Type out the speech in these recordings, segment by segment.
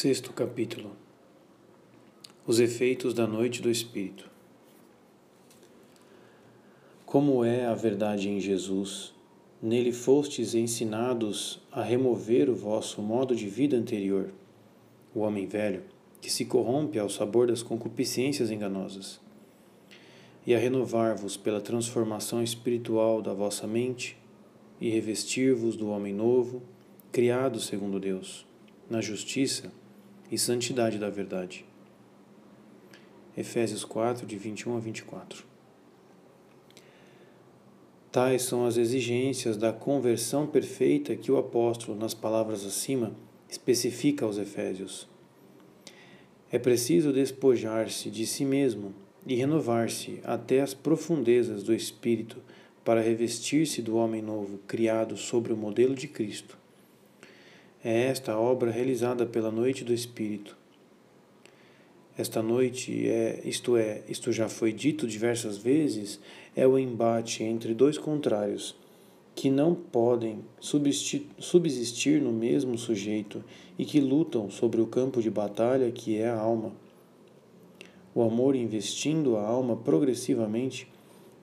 Sexto capítulo Os efeitos da noite do Espírito. Como é a verdade em Jesus, nele fostes ensinados a remover o vosso modo de vida anterior, o homem velho, que se corrompe ao sabor das concupiscências enganosas, e a renovar-vos pela transformação espiritual da vossa mente, e revestir-vos do homem novo, criado segundo Deus na justiça e santidade da verdade. Efésios 4, de 21 a 24. Tais são as exigências da conversão perfeita que o apóstolo, nas palavras acima, especifica aos Efésios. É preciso despojar-se de si mesmo e renovar-se até as profundezas do espírito para revestir-se do homem novo, criado sobre o modelo de Cristo é esta a obra realizada pela noite do Espírito. Esta noite é, isto é, isto já foi dito diversas vezes, é o embate entre dois contrários que não podem subsistir no mesmo sujeito e que lutam sobre o campo de batalha que é a alma. O amor, investindo a alma progressivamente,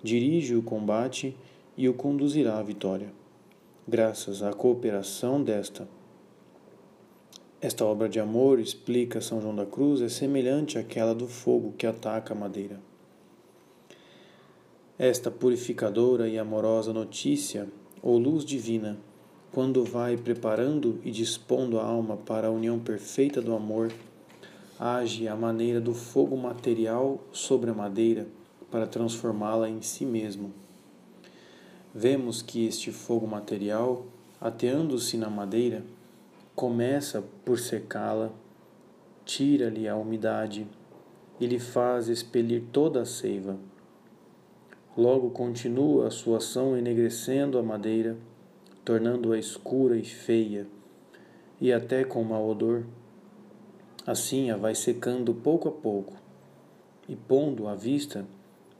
dirige o combate e o conduzirá à vitória. Graças à cooperação desta esta obra de amor, explica São João da Cruz, é semelhante àquela do fogo que ataca a madeira. Esta purificadora e amorosa notícia, ou luz divina, quando vai preparando e dispondo a alma para a união perfeita do amor, age à maneira do fogo material sobre a madeira para transformá-la em si mesmo. Vemos que este fogo material, ateando-se na madeira, começa por secá-la, tira-lhe a umidade e lhe faz expelir toda a seiva. Logo continua a sua ação enegrecendo a madeira, tornando-a escura e feia, e até com mau odor. Assim a vai secando pouco a pouco, e pondo à vista,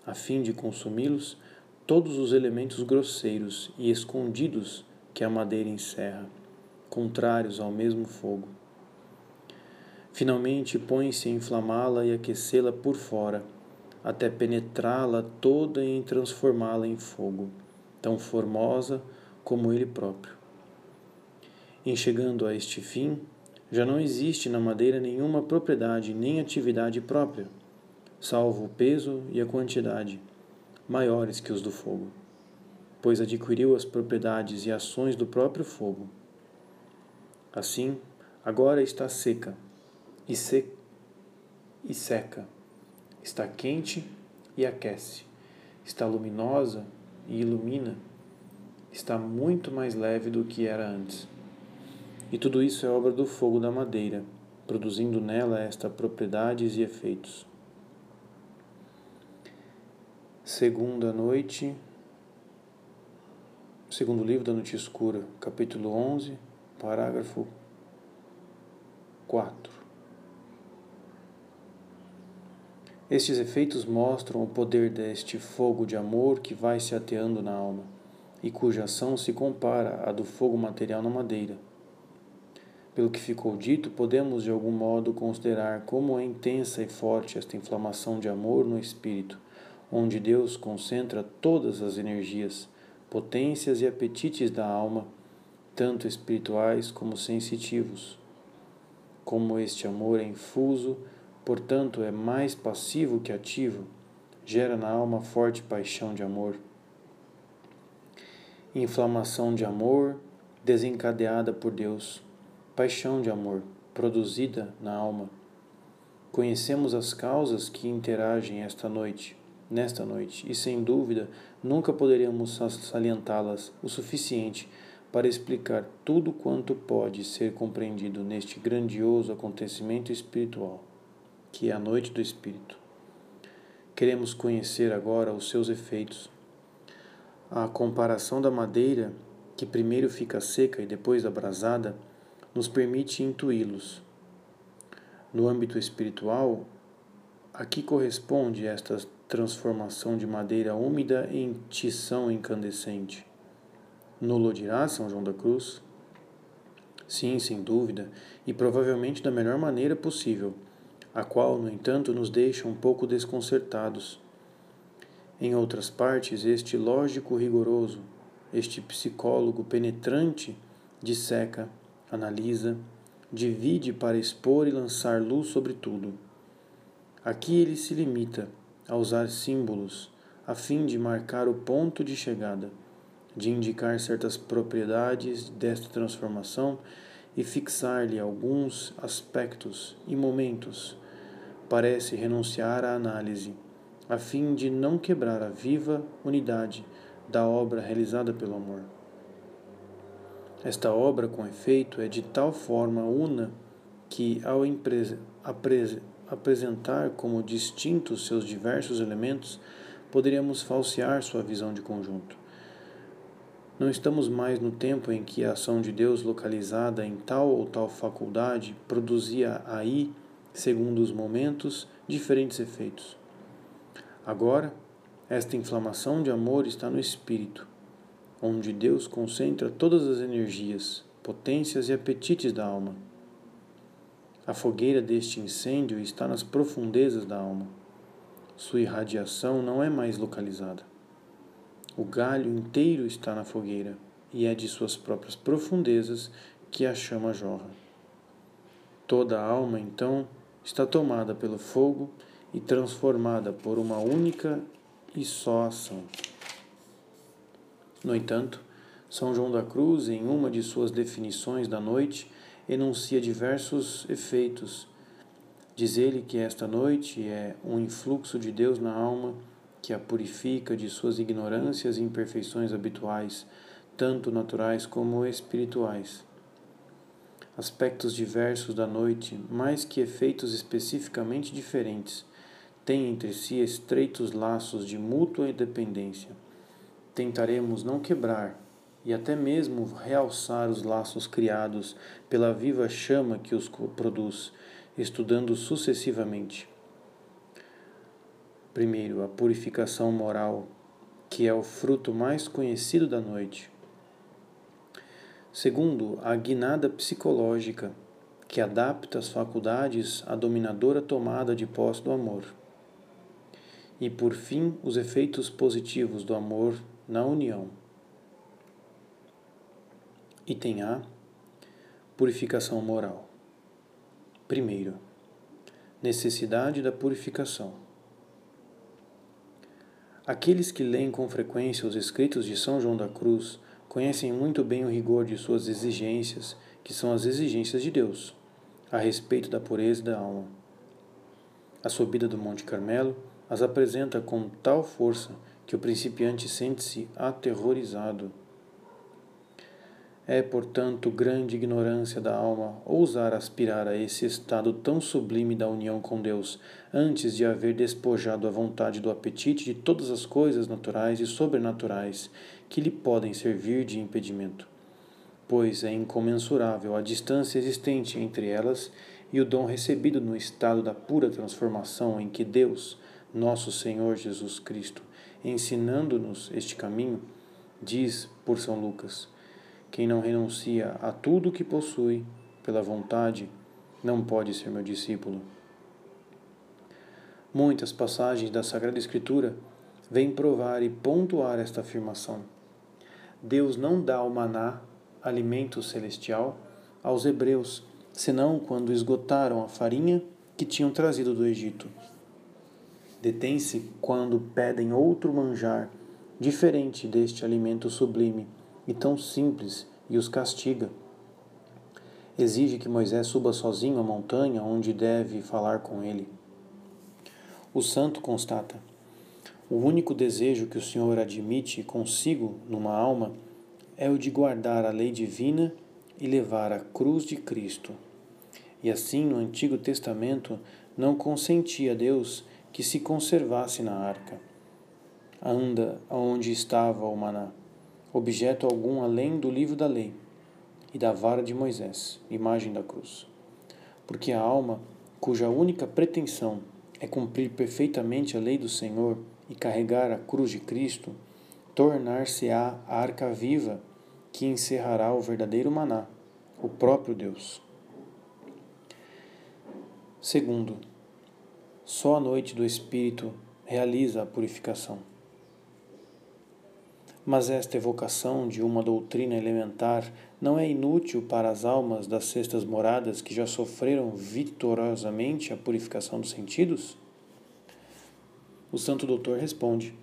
a fim de consumi-los, todos os elementos grosseiros e escondidos que a madeira encerra contrários ao mesmo fogo. Finalmente põe-se a inflamá-la e aquecê-la por fora, até penetrá-la toda e transformá-la em fogo, tão formosa como ele próprio. Em chegando a este fim, já não existe na madeira nenhuma propriedade nem atividade própria, salvo o peso e a quantidade, maiores que os do fogo, pois adquiriu as propriedades e ações do próprio fogo. Assim, agora está seca e, se, e seca, está quente e aquece, está luminosa e ilumina, está muito mais leve do que era antes. E tudo isso é obra do fogo da madeira, produzindo nela esta propriedades e efeitos. Segunda noite, segundo livro da Noite Escura, capítulo 11, Parágrafo 4. Estes efeitos mostram o poder deste fogo de amor que vai se ateando na alma e cuja ação se compara à do fogo material na madeira. Pelo que ficou dito, podemos de algum modo considerar como é intensa e forte esta inflamação de amor no espírito, onde Deus concentra todas as energias, potências e apetites da alma tanto espirituais como sensitivos. Como este amor é infuso, portanto é mais passivo que ativo, gera na alma forte paixão de amor. Inflamação de amor desencadeada por Deus, paixão de amor produzida na alma. Conhecemos as causas que interagem esta noite, nesta noite, e sem dúvida nunca poderíamos salientá-las o suficiente para explicar tudo quanto pode ser compreendido neste grandioso acontecimento espiritual, que é a noite do Espírito. Queremos conhecer agora os seus efeitos. A comparação da madeira, que primeiro fica seca e depois abrasada, nos permite intuí-los. No âmbito espiritual, a que corresponde esta transformação de madeira úmida em tição incandescente? Nulo São João da Cruz. Sim, sem dúvida, e provavelmente da melhor maneira possível, a qual, no entanto, nos deixa um pouco desconcertados. Em outras partes, este lógico rigoroso, este psicólogo penetrante, disseca, analisa, divide para expor e lançar luz sobre tudo. Aqui ele se limita a usar símbolos a fim de marcar o ponto de chegada, de indicar certas propriedades desta transformação e fixar-lhe alguns aspectos e momentos. Parece renunciar à análise, a fim de não quebrar a viva unidade da obra realizada pelo amor. Esta obra, com efeito, é de tal forma una que, ao apresentar como distintos seus diversos elementos, poderíamos falsear sua visão de conjunto. Não estamos mais no tempo em que a ação de Deus localizada em tal ou tal faculdade produzia aí, segundo os momentos, diferentes efeitos. Agora, esta inflamação de amor está no espírito, onde Deus concentra todas as energias, potências e apetites da alma. A fogueira deste incêndio está nas profundezas da alma. Sua irradiação não é mais localizada. O galho inteiro está na fogueira e é de suas próprias profundezas que a chama jorra. Toda a alma, então, está tomada pelo fogo e transformada por uma única e só ação. No entanto, São João da Cruz, em uma de suas definições da noite, enuncia diversos efeitos. Diz ele que esta noite é um influxo de Deus na alma que a purifica de suas ignorâncias e imperfeições habituais, tanto naturais como espirituais. Aspectos diversos da noite, mais que efeitos especificamente diferentes, têm entre si estreitos laços de mútua dependência. Tentaremos não quebrar e até mesmo realçar os laços criados pela viva chama que os produz, estudando sucessivamente. Primeiro, a purificação moral, que é o fruto mais conhecido da noite. Segundo, a guinada psicológica, que adapta as faculdades à dominadora tomada de posse do amor. E por fim, os efeitos positivos do amor na união. Item A Purificação moral. Primeiro, necessidade da purificação. Aqueles que leem com frequência os escritos de São João da Cruz conhecem muito bem o rigor de suas exigências, que são as exigências de Deus, a respeito da pureza da alma. A subida do Monte Carmelo as apresenta com tal força que o principiante sente-se aterrorizado é, portanto, grande ignorância da alma ousar aspirar a esse estado tão sublime da união com Deus, antes de haver despojado a vontade do apetite de todas as coisas naturais e sobrenaturais que lhe podem servir de impedimento. Pois é incomensurável a distância existente entre elas e o dom recebido no estado da pura transformação em que Deus, nosso Senhor Jesus Cristo, ensinando-nos este caminho, diz por São Lucas quem não renuncia a tudo o que possui pela vontade não pode ser meu discípulo. Muitas passagens da Sagrada Escritura vêm provar e pontuar esta afirmação. Deus não dá o maná, alimento celestial, aos hebreus, senão quando esgotaram a farinha que tinham trazido do Egito. Detém-se quando pedem outro manjar, diferente deste alimento sublime e tão simples e os castiga. Exige que Moisés suba sozinho à montanha onde deve falar com ele. O santo constata: o único desejo que o Senhor admite consigo numa alma é o de guardar a lei divina e levar a cruz de Cristo. E assim, no Antigo Testamento, não consentia Deus que se conservasse na arca, anda onde estava o maná objeto algum além do livro da lei e da vara de Moisés, imagem da cruz. Porque a alma, cuja única pretensão é cumprir perfeitamente a lei do Senhor e carregar a cruz de Cristo, tornar-se-á a arca viva que encerrará o verdadeiro maná, o próprio Deus. Segundo, só a noite do Espírito realiza a purificação. Mas esta evocação de uma doutrina elementar não é inútil para as almas das sextas moradas que já sofreram vitoriosamente a purificação dos sentidos? O Santo Doutor responde: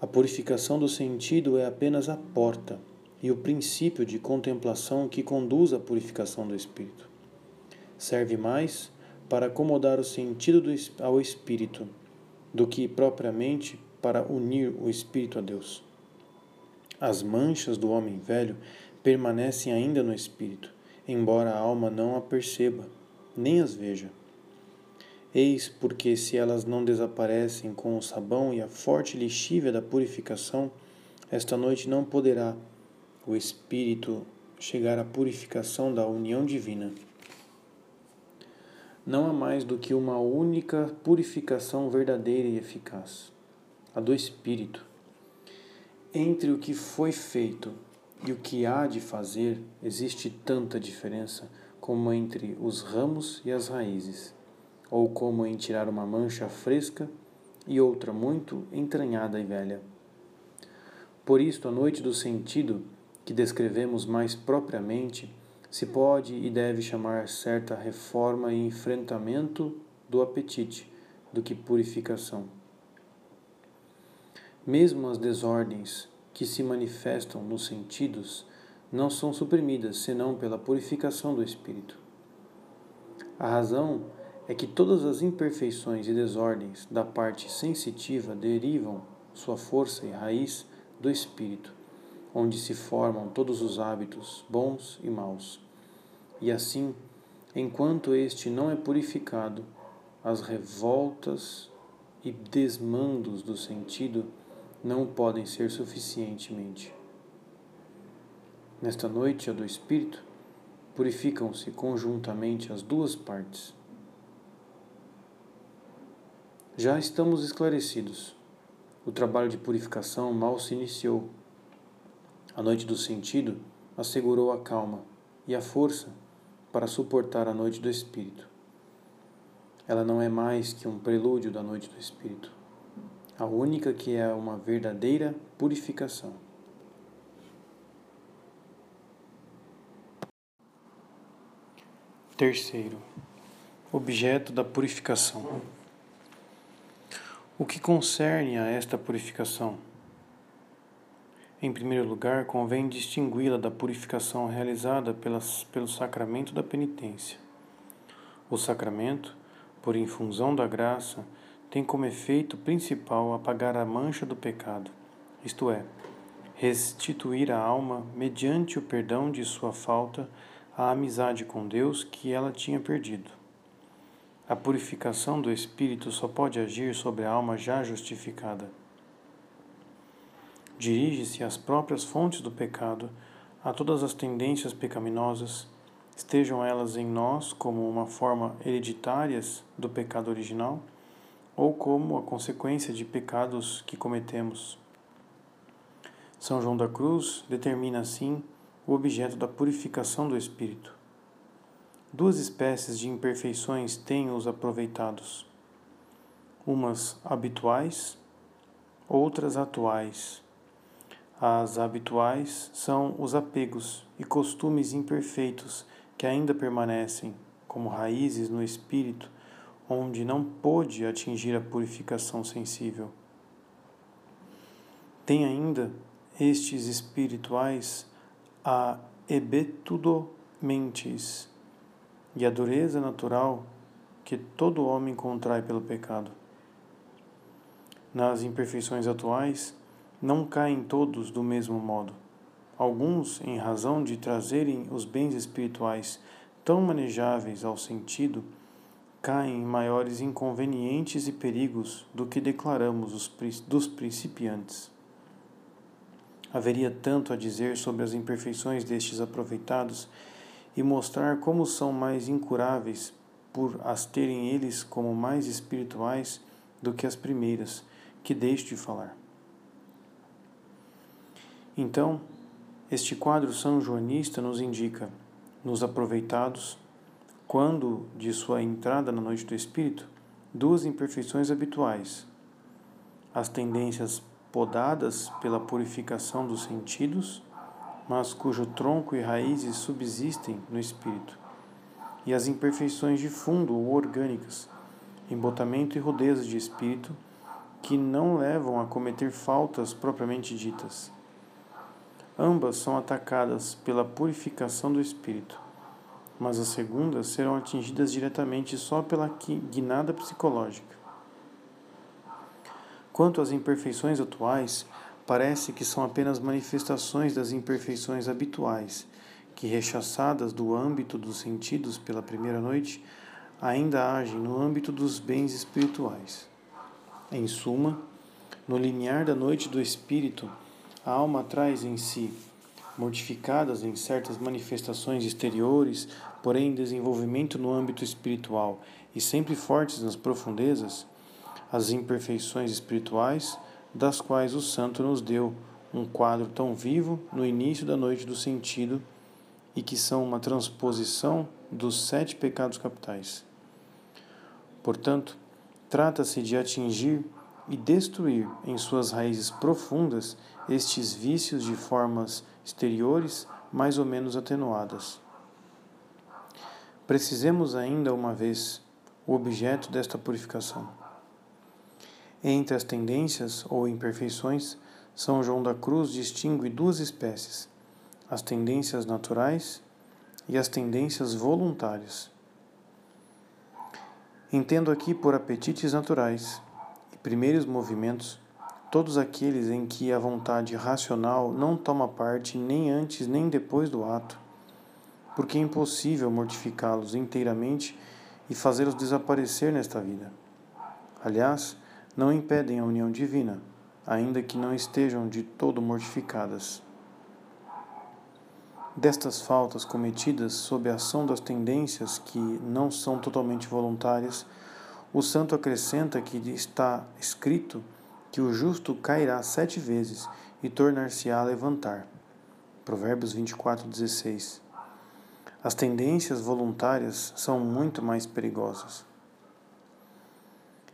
A purificação do sentido é apenas a porta e o princípio de contemplação que conduz à purificação do espírito. Serve mais para acomodar o sentido do, ao espírito do que propriamente para unir o espírito a Deus. As manchas do homem velho permanecem ainda no espírito, embora a alma não a perceba, nem as veja. Eis porque, se elas não desaparecem com o sabão e a forte lixívia da purificação, esta noite não poderá o espírito chegar à purificação da união divina. Não há mais do que uma única purificação verdadeira e eficaz, a do espírito. Entre o que foi feito e o que há de fazer existe tanta diferença como entre os ramos e as raízes ou como em tirar uma mancha fresca e outra muito entranhada e velha. Por isto, a noite do sentido, que descrevemos mais propriamente, se pode e deve chamar certa reforma e enfrentamento do apetite do que purificação. Mesmo as desordens que se manifestam nos sentidos não são suprimidas senão pela purificação do espírito. A razão é que todas as imperfeições e desordens da parte sensitiva derivam sua força e raiz do espírito, onde se formam todos os hábitos bons e maus. E assim, enquanto este não é purificado, as revoltas e desmandos do sentido não podem ser suficientemente. Nesta noite, a do espírito, purificam-se conjuntamente as duas partes já estamos esclarecidos. O trabalho de purificação mal se iniciou. A noite do sentido assegurou a calma e a força para suportar a noite do espírito. Ela não é mais que um prelúdio da noite do espírito, a única que é uma verdadeira purificação. Terceiro, objeto da purificação. O que concerne a esta purificação? Em primeiro lugar, convém distingui-la da purificação realizada pelas, pelo sacramento da penitência. O sacramento, por infusão da graça, tem como efeito principal apagar a mancha do pecado, isto é, restituir a alma, mediante o perdão de sua falta, a amizade com Deus que ela tinha perdido. A purificação do espírito só pode agir sobre a alma já justificada. Dirige-se às próprias fontes do pecado, a todas as tendências pecaminosas, estejam elas em nós como uma forma hereditárias do pecado original ou como a consequência de pecados que cometemos. São João da Cruz determina assim o objeto da purificação do espírito. Duas espécies de imperfeições têm os aproveitados, umas habituais, outras atuais. As habituais são os apegos e costumes imperfeitos que ainda permanecem como raízes no espírito, onde não pôde atingir a purificação sensível. Tem ainda estes espirituais a ebetudo mentes e a dureza natural que todo homem contrai pelo pecado. Nas imperfeições atuais, não caem todos do mesmo modo. Alguns, em razão de trazerem os bens espirituais tão manejáveis ao sentido, caem em maiores inconvenientes e perigos do que declaramos os, dos principiantes. Haveria tanto a dizer sobre as imperfeições destes aproveitados e mostrar como são mais incuráveis por as terem eles como mais espirituais do que as primeiras, que deixo de falar. Então, Este quadro são joanista nos indica, nos aproveitados, quando de sua entrada na noite do Espírito, duas imperfeições habituais: as tendências podadas pela purificação dos sentidos, mas cujo tronco e raízes subsistem no espírito, e as imperfeições de fundo ou orgânicas, embotamento e rudeza de espírito, que não levam a cometer faltas propriamente ditas. Ambas são atacadas pela purificação do espírito, mas as segundas serão atingidas diretamente só pela guinada psicológica. Quanto às imperfeições atuais, parece que são apenas manifestações das imperfeições habituais, que, rechaçadas do âmbito dos sentidos pela primeira noite, ainda agem no âmbito dos bens espirituais. Em suma, no limiar da noite do espírito, a alma traz em si, mortificadas em certas manifestações exteriores, porém desenvolvimento no âmbito espiritual e sempre fortes nas profundezas, as imperfeições espirituais, das quais o Santo nos deu um quadro tão vivo no início da noite do sentido e que são uma transposição dos sete pecados capitais. Portanto, trata-se de atingir e destruir em suas raízes profundas estes vícios de formas exteriores mais ou menos atenuadas. Precisemos ainda uma vez o objeto desta purificação. Entre as tendências ou imperfeições, São João da Cruz distingue duas espécies: as tendências naturais e as tendências voluntárias. Entendo aqui por apetites naturais e primeiros movimentos todos aqueles em que a vontade racional não toma parte nem antes nem depois do ato, porque é impossível mortificá-los inteiramente e fazê-los desaparecer nesta vida. Aliás, não impedem a união divina, ainda que não estejam de todo mortificadas. Destas faltas cometidas sob a ação das tendências que não são totalmente voluntárias, o santo acrescenta que está escrito que o justo cairá sete vezes e tornar-se-á a levantar. Provérbios 24, 16. As tendências voluntárias são muito mais perigosas.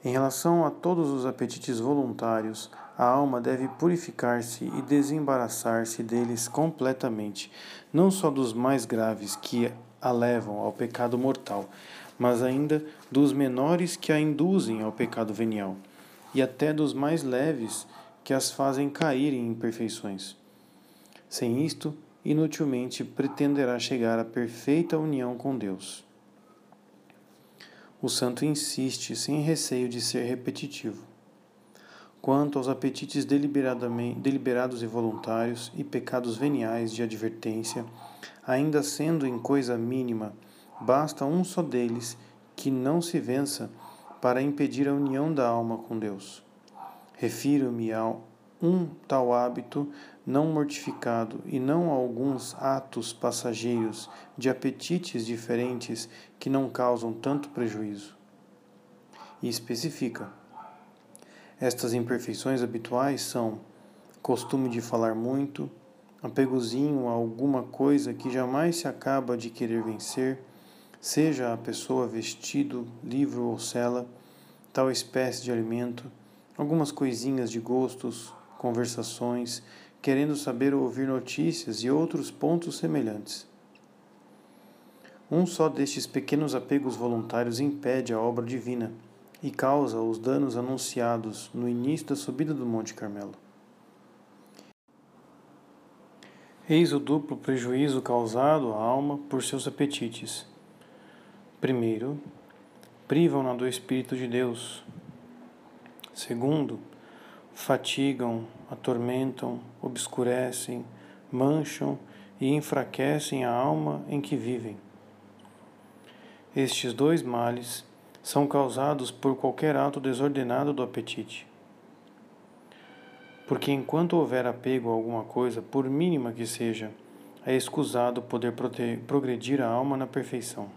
Em relação a todos os apetites voluntários, a alma deve purificar-se e desembaraçar-se deles completamente, não só dos mais graves que a levam ao pecado mortal, mas ainda dos menores que a induzem ao pecado venial, e até dos mais leves que as fazem cair em imperfeições. Sem isto, inutilmente pretenderá chegar à perfeita união com Deus o santo insiste, sem receio de ser repetitivo. Quanto aos apetites deliberados e voluntários e pecados veniais de advertência, ainda sendo em coisa mínima, basta um só deles que não se vença para impedir a união da alma com Deus. Refiro-me a um tal hábito não mortificado e não alguns atos passageiros de apetites diferentes que não causam tanto prejuízo. E especifica: estas imperfeições habituais são costume de falar muito, apegozinho a alguma coisa que jamais se acaba de querer vencer, seja a pessoa vestido, livro ou cela, tal espécie de alimento, algumas coisinhas de gostos, conversações, querendo saber ou ouvir notícias e outros pontos semelhantes. Um só destes pequenos apegos voluntários impede a obra divina e causa os danos anunciados no início da subida do Monte Carmelo. Eis o duplo prejuízo causado à alma por seus apetites. Primeiro, privam-na do Espírito de Deus. Segundo, fatigam, atormentam, obscurecem, mancham e enfraquecem a alma em que vivem. Estes dois males são causados por qualquer ato desordenado do apetite. Porque enquanto houver apego a alguma coisa, por mínima que seja, é escusado poder progredir a alma na perfeição.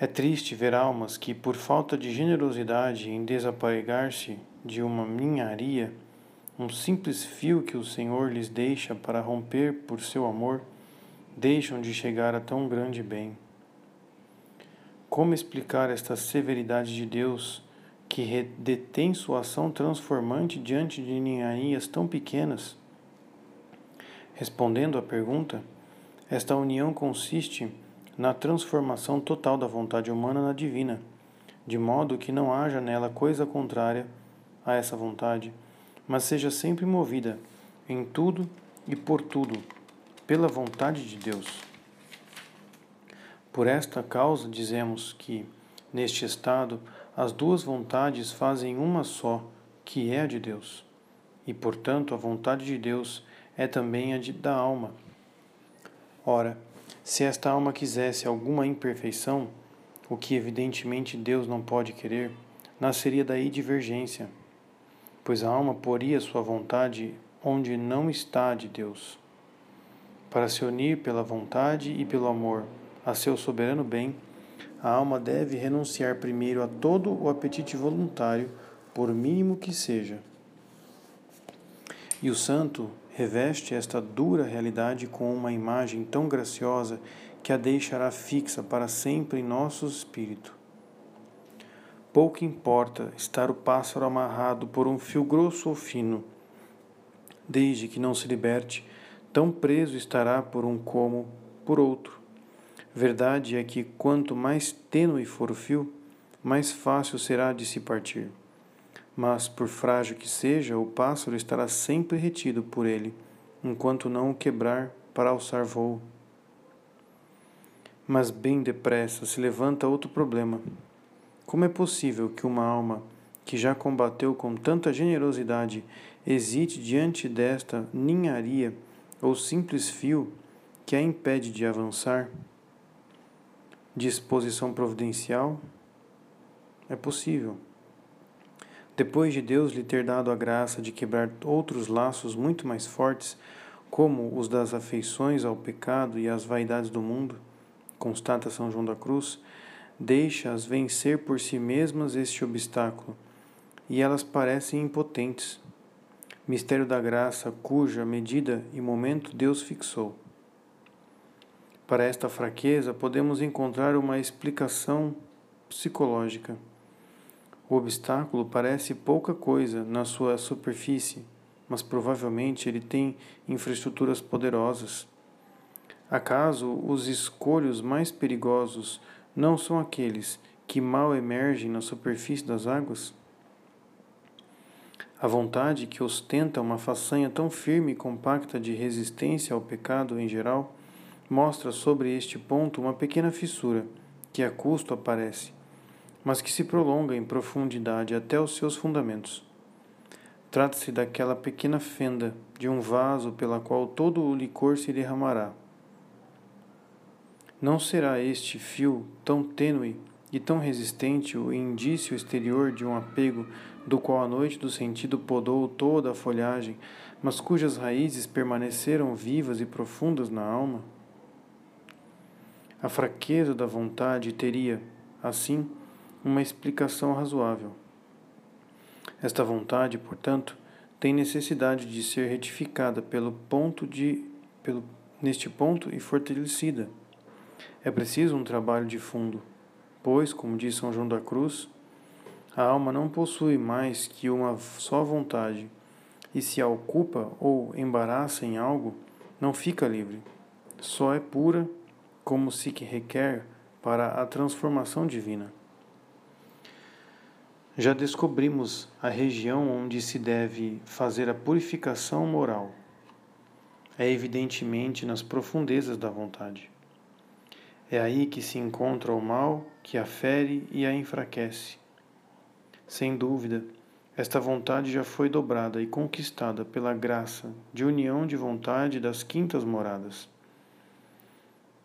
É triste ver almas que, por falta de generosidade em desapegar-se de uma ninharia, um simples fio que o Senhor lhes deixa para romper por seu amor, deixam de chegar a tão grande bem. Como explicar esta severidade de Deus que detém sua ação transformante diante de ninharias tão pequenas? Respondendo à pergunta, esta união consiste na transformação total da vontade humana na divina, de modo que não haja nela coisa contrária a essa vontade, mas seja sempre movida em tudo e por tudo pela vontade de Deus. Por esta causa dizemos que, neste estado, as duas vontades fazem uma só, que é a de Deus. E, portanto, a vontade de Deus é também a de, da alma. Ora, se esta alma quisesse alguma imperfeição, o que evidentemente Deus não pode querer, nasceria daí divergência, pois a alma poria sua vontade onde não está de Deus. Para se unir pela vontade e pelo amor a seu soberano bem, a alma deve renunciar primeiro a todo o apetite voluntário, por mínimo que seja. E o santo reveste esta dura realidade com uma imagem tão graciosa que a deixará fixa para sempre em nosso espírito. Pouco importa estar o pássaro amarrado por um fio grosso ou fino, desde que não se liberte, tão preso estará por um como por outro Verdade é que quanto mais tênue for o fio, mais fácil será de se partir. Mas, por frágil que seja, o pássaro estará sempre retido por ele, enquanto não o quebrar para alçar voo. Mas bem depressa se levanta outro problema. Como é possível que uma alma que já combateu com tanta generosidade hesite diante desta ninharia ou simples fio que a impede de avançar? disposição providencial? É possível. Depois de Deus lhe ter dado a graça de quebrar outros laços muito mais fortes, como os das afeições ao pecado e às vaidades do mundo, constata São João da Cruz, deixa-as vencer por si mesmas este obstáculo, e elas parecem impotentes. Mistério da graça, cuja medida e momento Deus fixou. Para esta fraqueza, podemos encontrar uma explicação psicológica. O obstáculo parece pouca coisa na sua superfície, mas provavelmente ele tem infraestruturas poderosas. Acaso os escolhos mais perigosos não são aqueles que mal emergem na superfície das águas? A vontade que ostenta uma façanha tão firme e compacta de resistência ao pecado em geral mostra sobre este ponto uma pequena fissura que a custo aparece, mas que se prolonga em profundidade até os seus fundamentos. Trata-se daquela pequena fenda de um vaso pela qual todo o licor se derramará. Não será este fio tão tênue e tão resistente o indício exterior de um apego do qual a noite do sentido podou toda a folhagem, mas cujas raízes permaneceram vivas e profundas na alma? A fraqueza da vontade teria, assim, uma explicação razoável. Esta vontade, portanto, tem necessidade de ser retificada pelo ponto de pelo neste ponto e fortalecida. É preciso um trabalho de fundo, pois, como diz São João da Cruz, a alma não possui mais que uma só vontade, e se a ocupa ou embaraça em algo, não fica livre. Só é pura como se que requer para a transformação divina. Já descobrimos a região onde se deve fazer a purificação moral. É evidentemente nas profundezas da vontade. É aí que se encontra o mal que a fere e a enfraquece. Sem dúvida, esta vontade já foi dobrada e conquistada pela graça de união de vontade das quintas moradas.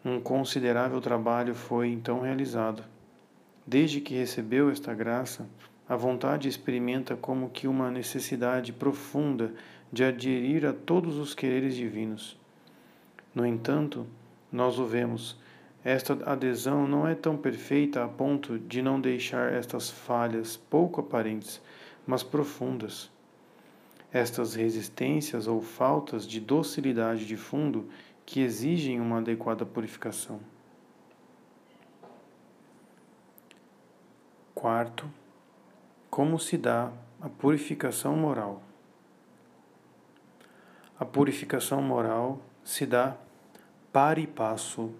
Um considerável trabalho foi então realizado. Desde que recebeu esta graça, a vontade experimenta como que uma necessidade profunda de aderir a todos os quereres divinos. No entanto, nós o vemos, esta adesão não é tão perfeita a ponto de não deixar estas falhas pouco aparentes, mas profundas. estas resistências ou faltas de docilidade de fundo que exigem uma adequada purificação. Quarto, como se dá a purificação moral? A purificação moral se dá para e passo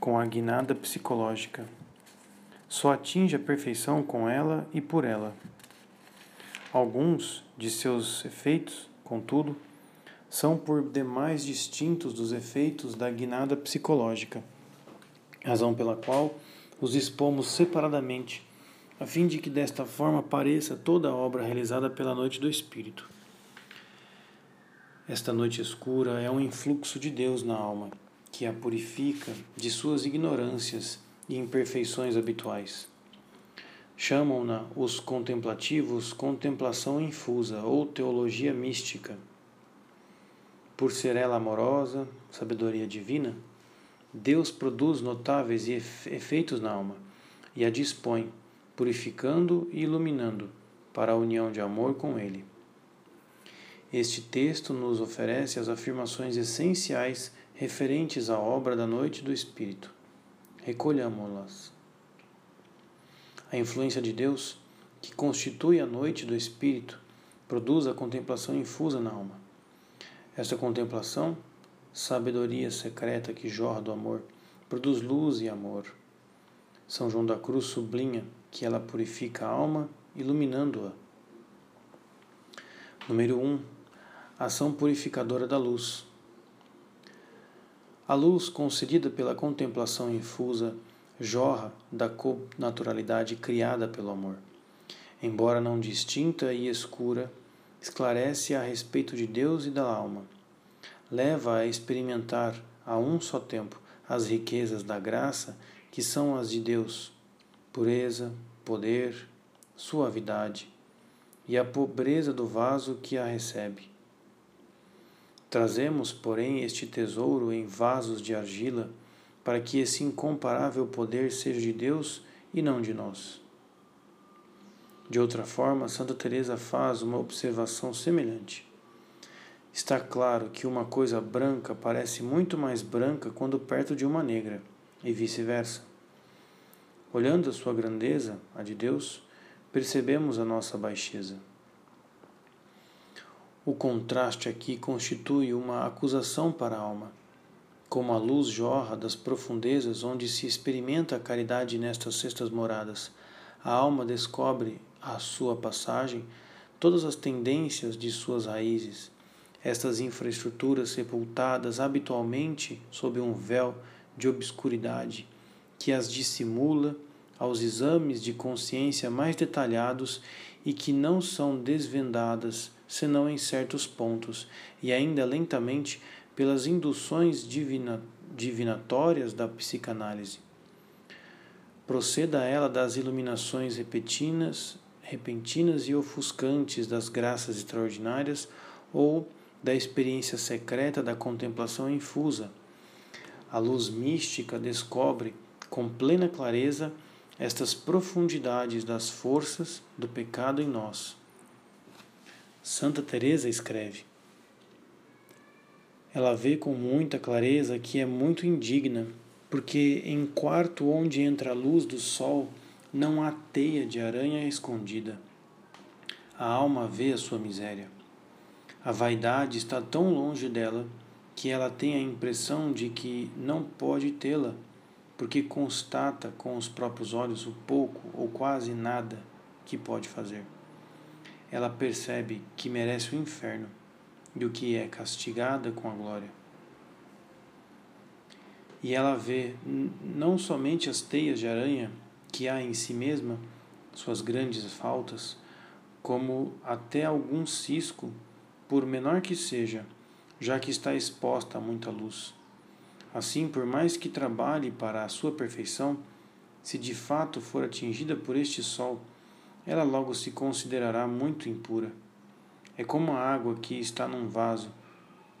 com a guinada psicológica. Só atinge a perfeição com ela e por ela. Alguns de seus efeitos, contudo, são por demais distintos dos efeitos da guinada psicológica, razão pela qual os expomos separadamente, a fim de que desta forma pareça toda a obra realizada pela noite do Espírito. Esta noite escura é um influxo de Deus na alma, que a purifica de suas ignorâncias e imperfeições habituais. Chamam-na os contemplativos contemplação infusa ou teologia mística. Por ser ela amorosa, sabedoria divina, Deus produz notáveis efeitos na alma e a dispõe, purificando e iluminando para a união de amor com Ele. Este texto nos oferece as afirmações essenciais referentes à obra da noite do Espírito. Recolhamos-las. A influência de Deus, que constitui a noite do Espírito, produz a contemplação infusa na alma. Esta contemplação, sabedoria secreta que jorra do amor, produz luz e amor. São João da Cruz sublinha que ela purifica a alma, iluminando-a. Número 1. Um, ação purificadora da luz. A luz concedida pela contemplação infusa jorra da naturalidade criada pelo amor. Embora não distinta e escura, esclarece a respeito de Deus e da alma. Leva a experimentar a um só tempo as riquezas da graça que são as de Deus, pureza, poder, suavidade e a pobreza do vaso que a recebe. Trazemos, porém, este tesouro em vasos de argila para que esse incomparável poder seja de Deus e não de nós. De outra forma, Santa Teresa faz uma observação semelhante. Está claro que uma coisa branca parece muito mais branca quando perto de uma negra, e vice-versa. Olhando a sua grandeza, a de Deus, percebemos a nossa baixeza. O contraste aqui constitui uma acusação para a alma como a luz jorra das profundezas onde se experimenta a caridade nestas cestas moradas, a alma descobre à sua passagem todas as tendências de suas raízes. Estas infraestruturas sepultadas habitualmente sob um véu de obscuridade que as dissimula aos exames de consciência mais detalhados e que não são desvendadas senão em certos pontos e ainda lentamente pelas induções divina, divinatórias da psicanálise. Proceda ela das iluminações repentinas, repentinas e ofuscantes das graças extraordinárias ou da experiência secreta da contemplação infusa. A luz mística descobre com plena clareza estas profundidades das forças do pecado em nós. Santa Teresa escreve: ela vê com muita clareza que é muito indigna, porque em quarto onde entra a luz do sol não há teia de aranha escondida. A alma vê a sua miséria. A vaidade está tão longe dela que ela tem a impressão de que não pode tê-la, porque constata com os próprios olhos o pouco ou quase nada que pode fazer. Ela percebe que merece o inferno do que é castigada com a glória. E ela vê não somente as teias de aranha que há em si mesma, suas grandes faltas, como até algum cisco, por menor que seja, já que está exposta a muita luz. Assim, por mais que trabalhe para a sua perfeição, se de fato for atingida por este sol, ela logo se considerará muito impura é como a água que está num vaso,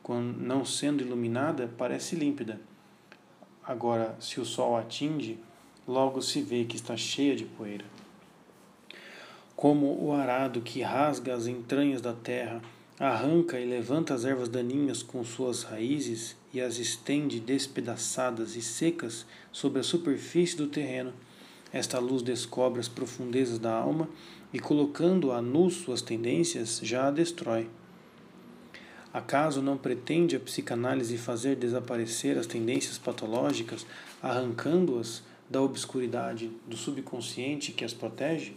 quando não sendo iluminada, parece límpida. Agora, se o sol atinge, logo se vê que está cheia de poeira. Como o arado que rasga as entranhas da terra, arranca e levanta as ervas daninhas com suas raízes e as estende despedaçadas e secas sobre a superfície do terreno, esta luz descobre as profundezas da alma e, colocando a nu suas tendências, já a destrói. Acaso não pretende a psicanálise fazer desaparecer as tendências patológicas, arrancando-as da obscuridade do subconsciente que as protege?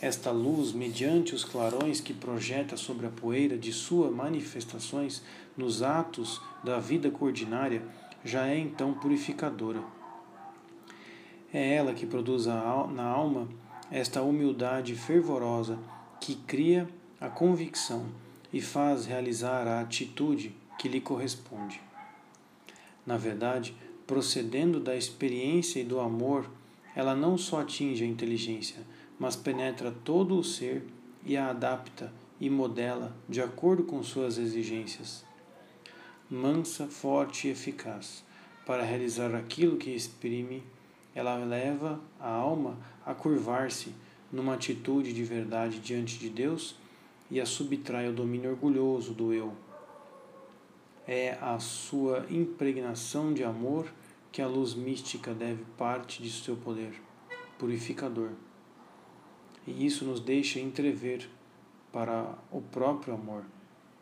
Esta luz, mediante os clarões que projeta sobre a poeira de suas manifestações nos atos da vida ordinária, já é então purificadora. É ela que produz na alma esta humildade fervorosa que cria a convicção e faz realizar a atitude que lhe corresponde. Na verdade, procedendo da experiência e do amor, ela não só atinge a inteligência, mas penetra todo o ser e a adapta e modela de acordo com suas exigências. Mansa, forte e eficaz, para realizar aquilo que exprime, ela leva a alma a curvar-se numa atitude de verdade diante de Deus e a subtrai ao domínio orgulhoso do eu. É a sua impregnação de amor que a luz mística deve parte de seu poder purificador. E isso nos deixa entrever para o próprio amor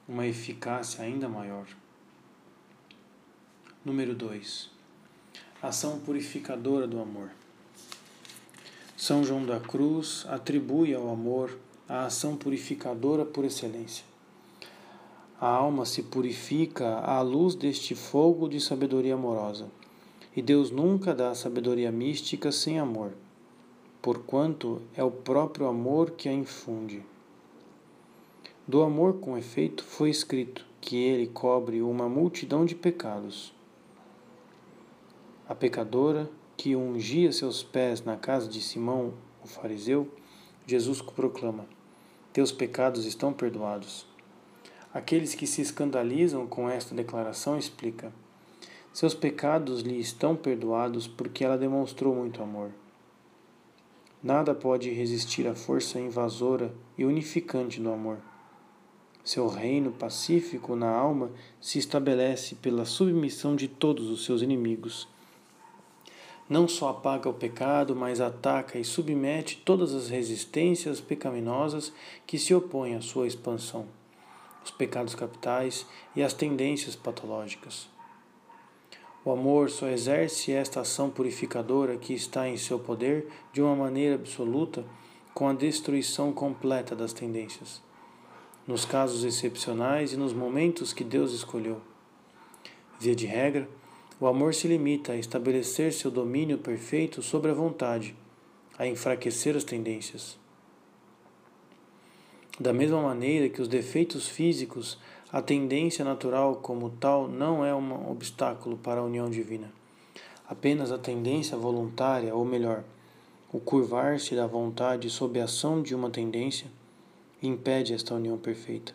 uma eficácia ainda maior. Número 2. Ação purificadora do amor. São João da Cruz atribui ao amor a ação purificadora por excelência. A alma se purifica à luz deste fogo de sabedoria amorosa, e Deus nunca dá sabedoria mística sem amor, porquanto é o próprio amor que a infunde. Do amor, com efeito, foi escrito que ele cobre uma multidão de pecados. A pecadora que ungia seus pés na casa de Simão, o fariseu, Jesus proclama: Teus pecados estão perdoados. Aqueles que se escandalizam com esta declaração explica: Seus pecados lhe estão perdoados porque ela demonstrou muito amor. Nada pode resistir à força invasora e unificante do amor. Seu reino pacífico na alma se estabelece pela submissão de todos os seus inimigos não só apaga o pecado, mas ataca e submete todas as resistências pecaminosas que se opõem à sua expansão, os pecados capitais e as tendências patológicas. O amor só exerce esta ação purificadora que está em seu poder de uma maneira absoluta com a destruição completa das tendências, nos casos excepcionais e nos momentos que Deus escolheu. Via de regra, o amor se limita a estabelecer seu domínio perfeito sobre a vontade, a enfraquecer as tendências. Da mesma maneira que os defeitos físicos, a tendência natural como tal não é um obstáculo para a união divina. Apenas a tendência voluntária, ou melhor, o curvar-se da vontade sob a ação de uma tendência, impede esta união perfeita.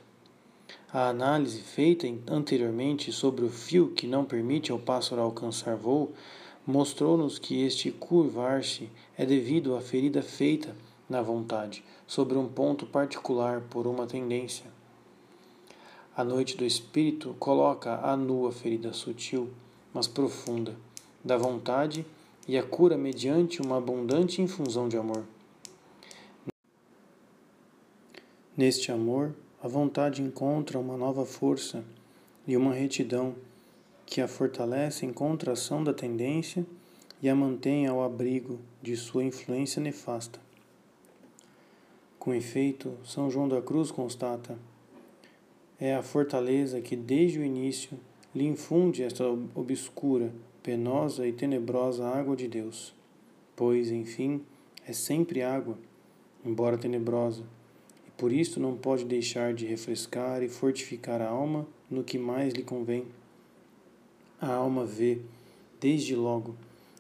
A análise feita anteriormente sobre o fio que não permite ao pássaro alcançar voo mostrou-nos que este curvar-se é devido à ferida feita na vontade sobre um ponto particular por uma tendência. A noite do espírito coloca a nua ferida sutil, mas profunda, da vontade e a cura mediante uma abundante infusão de amor. Neste amor, a vontade encontra uma nova força e uma retidão que a fortalecem contra a ação da tendência e a mantém ao abrigo de sua influência nefasta. Com efeito, São João da Cruz constata: é a fortaleza que desde o início lhe infunde esta obscura, penosa e tenebrosa água de Deus, pois, enfim, é sempre água, embora tenebrosa por isso não pode deixar de refrescar e fortificar a alma no que mais lhe convém. A alma vê, desde logo,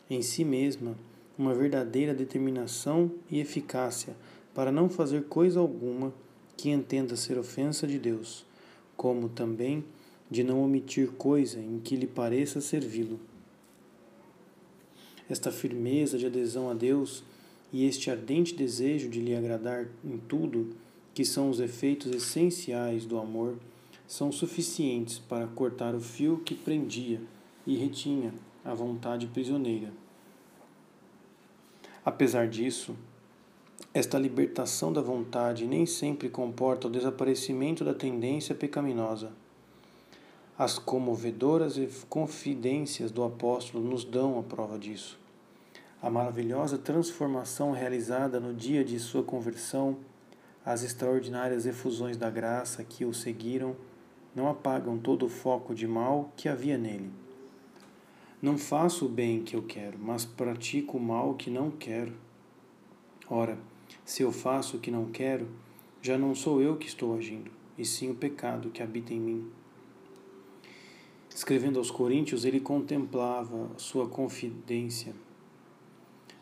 em si mesma uma verdadeira determinação e eficácia para não fazer coisa alguma que entenda ser ofensa de Deus, como também de não omitir coisa em que lhe pareça servi-lo. Esta firmeza de adesão a Deus e este ardente desejo de lhe agradar em tudo, que são os efeitos essenciais do amor, são suficientes para cortar o fio que prendia e retinha a vontade prisioneira. Apesar disso, esta libertação da vontade nem sempre comporta o desaparecimento da tendência pecaminosa. As comovedoras confidências do apóstolo nos dão a prova disso. A maravilhosa transformação realizada no dia de sua conversão, as extraordinárias efusões da graça que o seguiram, não apagam todo o foco de mal que havia nele. Não faço o bem que eu quero, mas pratico o mal que não quero. Ora, se eu faço o que não quero, já não sou eu que estou agindo, e sim o pecado que habita em mim. Escrevendo aos Coríntios, ele contemplava sua confidência.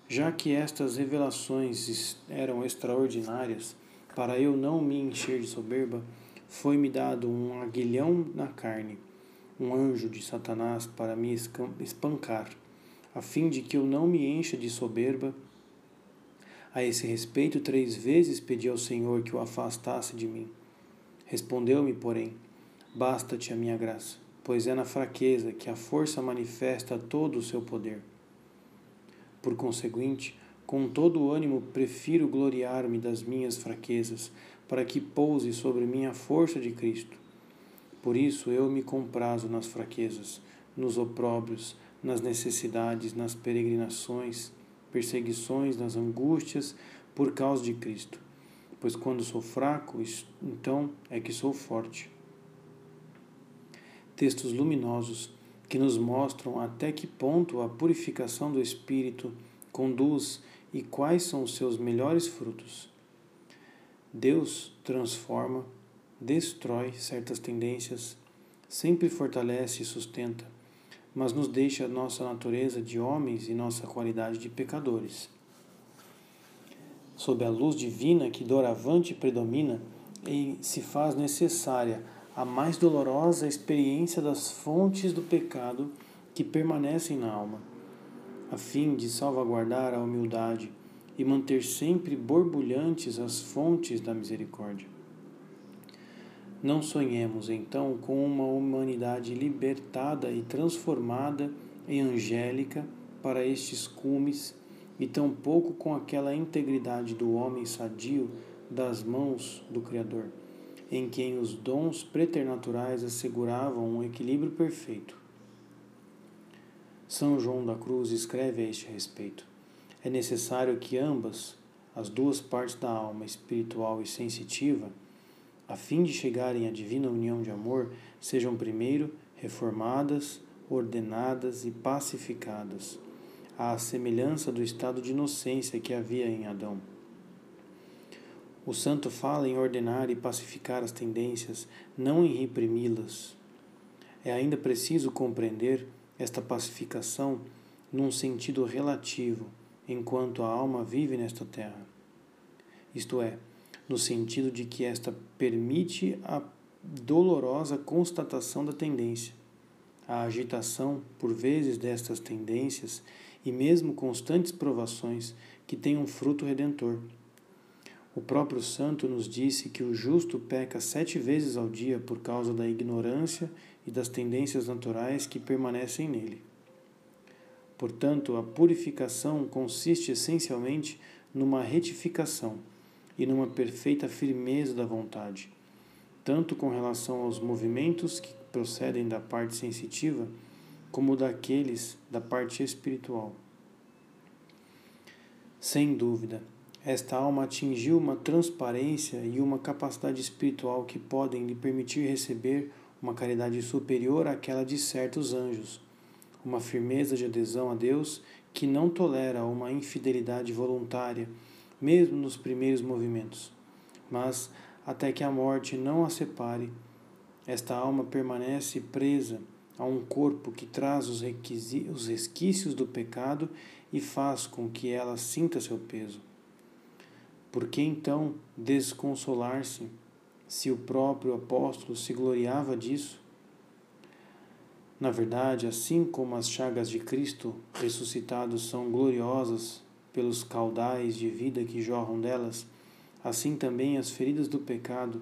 Já que estas revelações eram extraordinárias, para eu não me encher de soberba, foi-me dado um aguilhão na carne, um anjo de Satanás para me espancar, a fim de que eu não me encha de soberba a esse respeito, três vezes pedi ao Senhor que o afastasse de mim. Respondeu-me, porém: Basta-te a minha graça, pois é na fraqueza que a força manifesta todo o seu poder. Por conseguinte, com todo o ânimo prefiro gloriar-me das minhas fraquezas, para que pouse sobre mim a força de Cristo. Por isso eu me comprazo nas fraquezas, nos opróbrios, nas necessidades, nas peregrinações perseguições, nas angústias por causa de Cristo. Pois quando sou fraco, então é que sou forte. Textos luminosos que nos mostram até que ponto a purificação do espírito conduz e quais são os seus melhores frutos. Deus transforma, destrói certas tendências, sempre fortalece e sustenta mas nos deixa nossa natureza de homens e nossa qualidade de pecadores. Sob a luz divina que doravante predomina, e se faz necessária a mais dolorosa experiência das fontes do pecado que permanecem na alma, a fim de salvaguardar a humildade e manter sempre borbulhantes as fontes da misericórdia. Não sonhemos então com uma humanidade libertada e transformada em angélica para estes cumes, e tampouco com aquela integridade do homem sadio das mãos do Criador, em quem os dons preternaturais asseguravam um equilíbrio perfeito. São João da Cruz escreve a este respeito: é necessário que ambas, as duas partes da alma, espiritual e sensitiva, a fim de chegarem à divina união de amor, sejam primeiro reformadas, ordenadas e pacificadas, à semelhança do estado de inocência que havia em Adão. O santo fala em ordenar e pacificar as tendências, não em reprimi-las. É ainda preciso compreender esta pacificação num sentido relativo, enquanto a alma vive nesta terra. Isto é, no sentido de que esta permite a dolorosa constatação da tendência, a agitação, por vezes, destas tendências e mesmo constantes provações que têm um fruto redentor. O próprio santo nos disse que o justo peca sete vezes ao dia por causa da ignorância e das tendências naturais que permanecem nele. Portanto, a purificação consiste essencialmente numa retificação e numa perfeita firmeza da vontade, tanto com relação aos movimentos que procedem da parte sensitiva, como daqueles da parte espiritual. Sem dúvida, esta alma atingiu uma transparência e uma capacidade espiritual que podem lhe permitir receber uma caridade superior àquela de certos anjos, uma firmeza de adesão a Deus que não tolera uma infidelidade voluntária mesmo nos primeiros movimentos. Mas, até que a morte não a separe, esta alma permanece presa a um corpo que traz os, os resquícios do pecado e faz com que ela sinta seu peso. Por que então desconsolar-se se o próprio apóstolo se gloriava disso? Na verdade, assim como as chagas de Cristo ressuscitado são gloriosas pelos caudais de vida que jorram delas, assim também as feridas do pecado,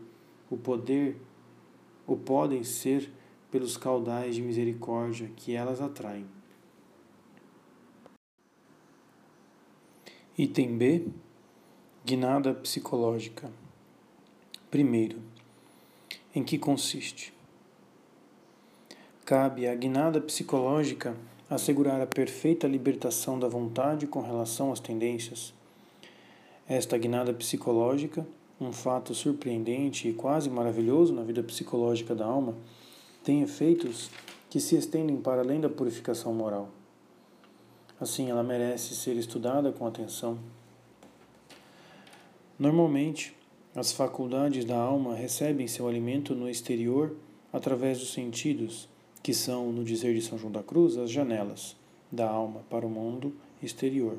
o poder, o podem ser pelos caudais de misericórdia que elas atraem. Item B Guinada psicológica. Primeiro, em que consiste? Cabe à guinada psicológica assegurar a perfeita libertação da vontade com relação às tendências. Esta guinada psicológica, um fato surpreendente e quase maravilhoso na vida psicológica da alma, tem efeitos que se estendem para além da purificação moral. Assim, ela merece ser estudada com atenção. Normalmente, as faculdades da alma recebem seu alimento no exterior através dos sentidos, que são, no dizer de São João da Cruz, as janelas da alma para o mundo exterior.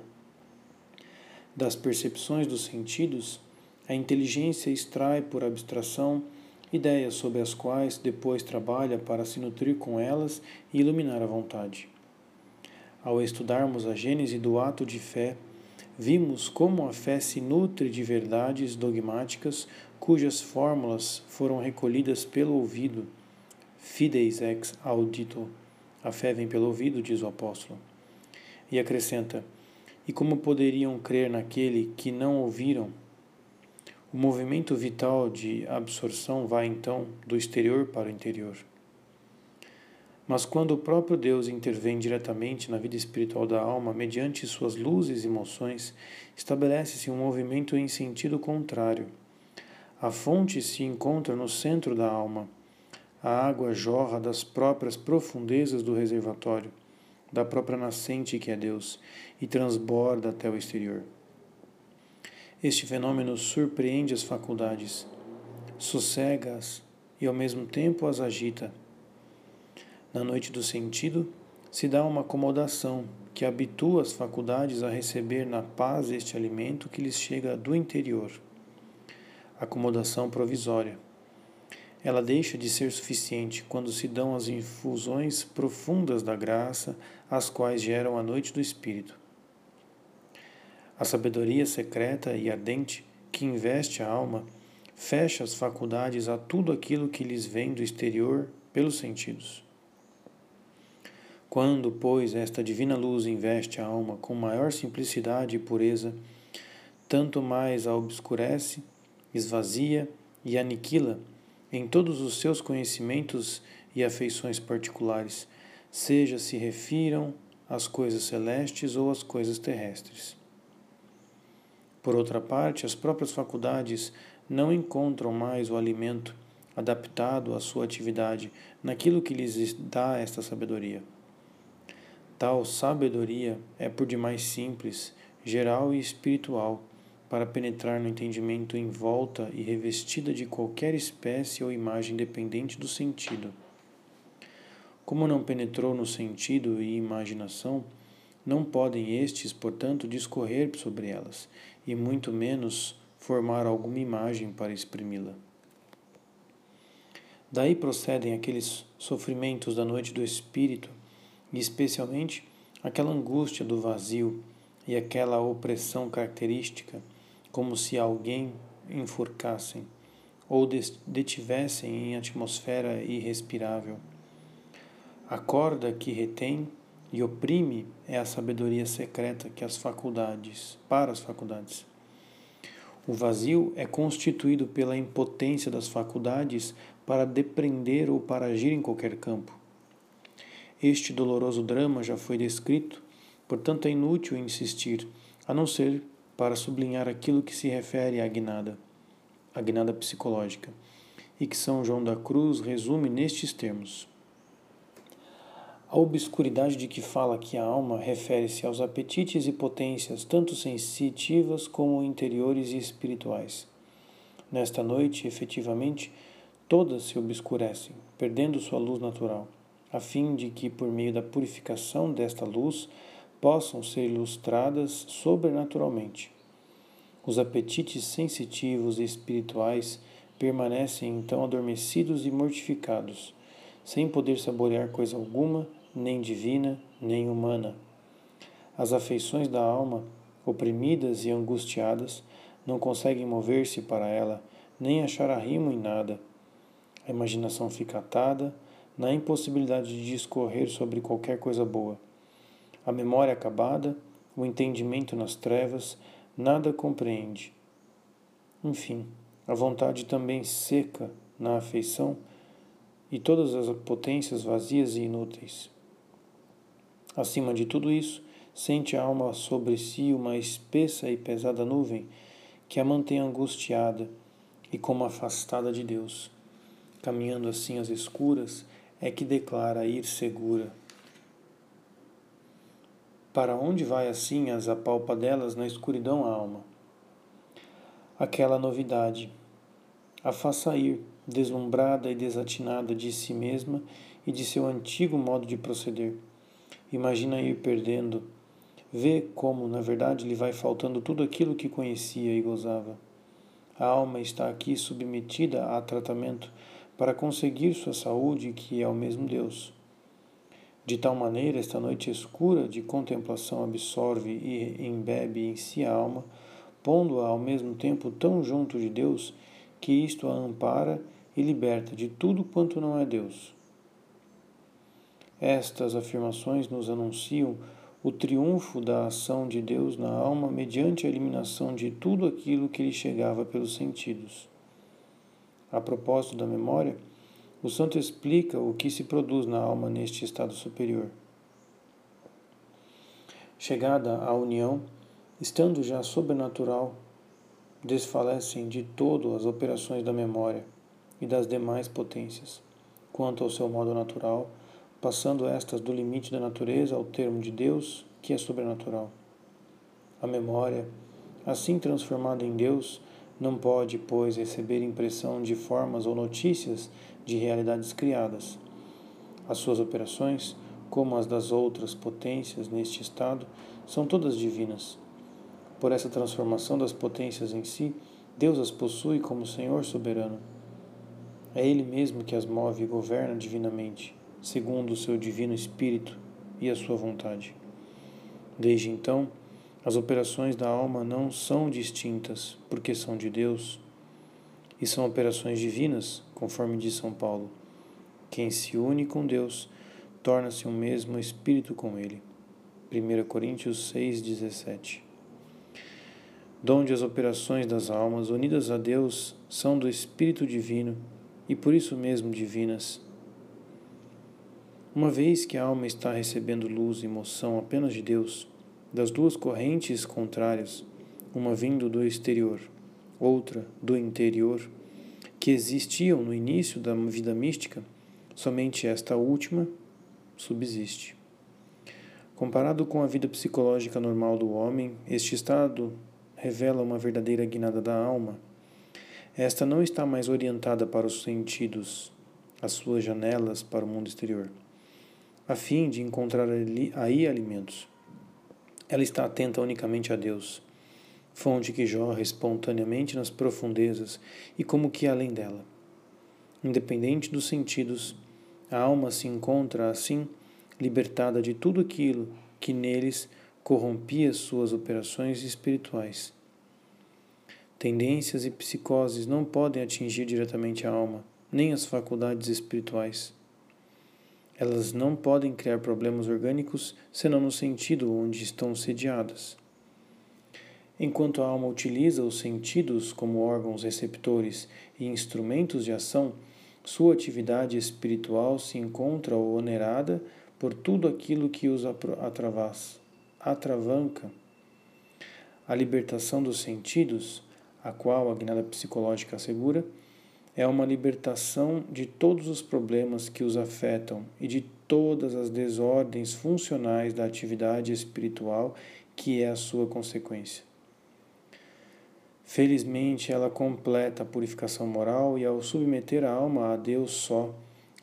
Das percepções dos sentidos, a inteligência extrai por abstração ideias sobre as quais depois trabalha para se nutrir com elas e iluminar a vontade. Ao estudarmos a gênese do ato de fé, vimos como a fé se nutre de verdades dogmáticas cujas fórmulas foram recolhidas pelo ouvido. Fides ex audito. A fé vem pelo ouvido, diz o apóstolo. E acrescenta: E como poderiam crer naquele que não ouviram? O movimento vital de absorção vai então do exterior para o interior. Mas quando o próprio Deus intervém diretamente na vida espiritual da alma, mediante suas luzes e emoções, estabelece-se um movimento em sentido contrário. A fonte se encontra no centro da alma. A água jorra das próprias profundezas do reservatório, da própria nascente que é Deus, e transborda até o exterior. Este fenômeno surpreende as faculdades, sossega-as e ao mesmo tempo as agita na noite do sentido, se dá uma acomodação que habitua as faculdades a receber na paz este alimento que lhes chega do interior. Acomodação provisória. Ela deixa de ser suficiente quando se dão as infusões profundas da graça, as quais geram a noite do espírito. A sabedoria secreta e ardente que investe a alma fecha as faculdades a tudo aquilo que lhes vem do exterior pelos sentidos. Quando, pois, esta divina luz investe a alma com maior simplicidade e pureza, tanto mais a obscurece, esvazia e aniquila em todos os seus conhecimentos e afeições particulares, seja se refiram às coisas celestes ou às coisas terrestres. Por outra parte, as próprias faculdades não encontram mais o alimento adaptado à sua atividade naquilo que lhes dá esta sabedoria. Tal sabedoria é por demais simples, geral e espiritual, para penetrar no entendimento em volta e revestida de qualquer espécie ou imagem dependente do sentido. Como não penetrou no sentido e imaginação, não podem estes, portanto, discorrer sobre elas, e muito menos formar alguma imagem para exprimi-la. Daí procedem aqueles sofrimentos da noite do espírito e especialmente aquela angústia do vazio e aquela opressão característica, como se alguém enforcassem ou detivessem em atmosfera irrespirável. A corda que retém e oprime é a sabedoria secreta que as faculdades, para as faculdades. O vazio é constituído pela impotência das faculdades para depreender ou para agir em qualquer campo. Este doloroso drama já foi descrito, portanto é inútil insistir, a não ser para sublinhar aquilo que se refere à guinada, a guinada psicológica, e que São João da Cruz resume nestes termos. A obscuridade de que fala aqui a alma refere-se aos apetites e potências, tanto sensitivas como interiores e espirituais. Nesta noite, efetivamente, todas se obscurecem, perdendo sua luz natural a fim de que, por meio da purificação desta luz, possam ser ilustradas sobrenaturalmente. Os apetites sensitivos e espirituais permanecem então adormecidos e mortificados, sem poder saborear coisa alguma, nem divina, nem humana. As afeições da alma, oprimidas e angustiadas, não conseguem mover-se para ela, nem achar arrimo em nada. A imaginação fica atada na impossibilidade de discorrer sobre qualquer coisa boa. A memória acabada, o entendimento nas trevas, nada compreende. Enfim, a vontade também seca na afeição e todas as potências vazias e inúteis. Acima de tudo isso, sente a alma sobre si uma espessa e pesada nuvem que a mantém angustiada e como afastada de Deus. Caminhando assim às escuras, é que declara ir segura. Para onde vai assim as apalpadelas na escuridão a alma? Aquela novidade a faça ir, deslumbrada e desatinada de si mesma e de seu antigo modo de proceder. Imagina ir perdendo, vê como, na verdade, lhe vai faltando tudo aquilo que conhecia e gozava. A alma está aqui submetida a tratamento para conseguir sua saúde, que é o mesmo Deus. De tal maneira, esta noite escura de contemplação absorve e embebe em si a alma, pondo-a ao mesmo tempo tão junto de Deus que isto a ampara e liberta de tudo quanto não é Deus. Estas afirmações nos anunciam o triunfo da ação de Deus na alma mediante a eliminação de tudo aquilo que lhe chegava pelos sentidos. A propósito da memória, o santo explica o que se produz na alma neste estado superior. Chegada à união, estando já sobrenatural, desfalecem de todo as operações da memória e das demais potências, quanto ao seu modo natural passando estas do limite da natureza ao termo de Deus, que é sobrenatural. A memória, assim transformada em Deus, não pode, pois, receber impressão de formas ou notícias de realidades criadas. As suas operações, como as das outras potências neste estado, são todas divinas. Por essa transformação das potências em si, Deus as possui como Senhor soberano. É Ele mesmo que as move e governa divinamente segundo o seu divino espírito e a sua vontade. Desde então, as operações da alma não são distintas, porque são de Deus, e são operações divinas, conforme diz São Paulo. Quem se une com Deus torna-se um mesmo espírito com Ele. 1 Coríntios 6,17 Donde as operações das almas unidas a Deus são do Espírito Divino e por isso mesmo divinas uma vez que a alma está recebendo luz e moção apenas de Deus, das duas correntes contrárias, uma vindo do exterior, outra do interior, que existiam no início da vida mística, somente esta última subsiste. Comparado com a vida psicológica normal do homem, este estado revela uma verdadeira guinada da alma. Esta não está mais orientada para os sentidos, as suas janelas para o mundo exterior a fim de encontrar ali, aí alimentos. Ela está atenta unicamente a Deus, fonte que jorra espontaneamente nas profundezas e como que além dela. Independente dos sentidos, a alma se encontra assim libertada de tudo aquilo que neles corrompia suas operações espirituais. Tendências e psicoses não podem atingir diretamente a alma, nem as faculdades espirituais. Elas não podem criar problemas orgânicos senão no sentido onde estão sediadas. Enquanto a alma utiliza os sentidos como órgãos receptores e instrumentos de ação, sua atividade espiritual se encontra onerada por tudo aquilo que os atravanca. A libertação dos sentidos, a qual a guinada psicológica assegura, é uma libertação de todos os problemas que os afetam e de todas as desordens funcionais da atividade espiritual que é a sua consequência. Felizmente, ela completa a purificação moral e, ao submeter a alma a Deus só,